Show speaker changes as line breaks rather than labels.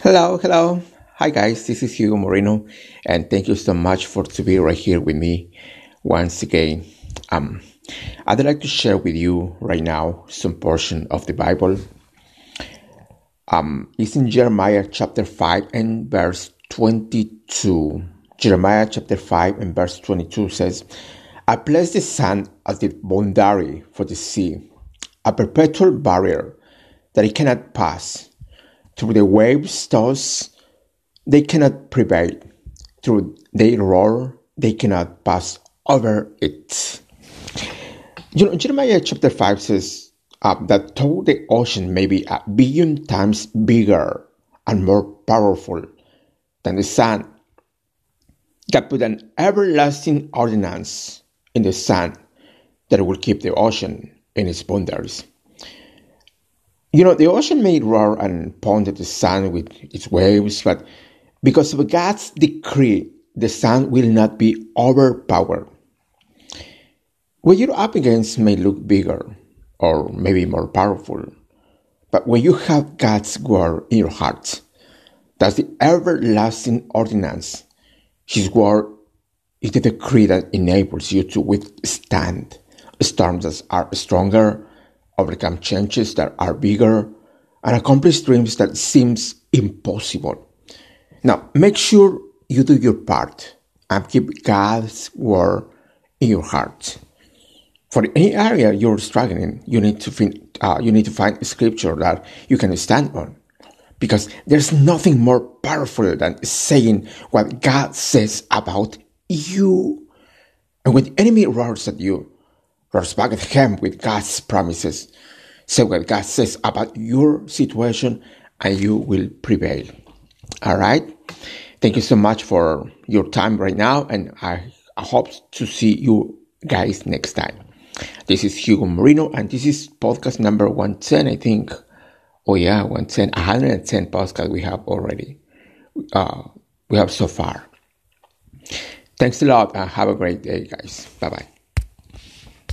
Hello, hello. Hi guys, this is Hugo Moreno and thank you so much for to be right here with me once again. Um I'd like to share with you right now some portion of the Bible. Um it's in Jeremiah chapter 5 and verse 22. Jeremiah chapter 5 and verse 22 says, I place the sand as the boundary for the sea, a perpetual barrier that it cannot pass through the waves toss, they cannot prevail. Through their roar, they cannot pass over it. You know, Jeremiah chapter 5 says uh, that though the ocean may be a billion times bigger and more powerful than the sun, God put an everlasting ordinance in the sun that will keep the ocean in its boundaries. You know, the ocean may roar and pound at the sun with its waves, but because of God's decree, the sun will not be overpowered. What you're up against may look bigger or maybe more powerful, but when you have God's word in your heart, that's the everlasting ordinance. His word is the decree that enables you to withstand storms that are stronger overcome changes that are bigger, and accomplish dreams that seems impossible. Now, make sure you do your part and keep God's word in your heart. For any area you're struggling, you need to find, uh, you need to find scripture that you can stand on, because there's nothing more powerful than saying what God says about you. And when the enemy roars at you, at him with God's promises. Say what God says about your situation and you will prevail. All right. Thank you so much for your time right now. And I, I hope to see you guys next time. This is Hugo Moreno and this is podcast number 110, I think. Oh yeah, 110, 110 podcast we have already. Uh, we have so far. Thanks a lot and have a great day, guys. Bye bye.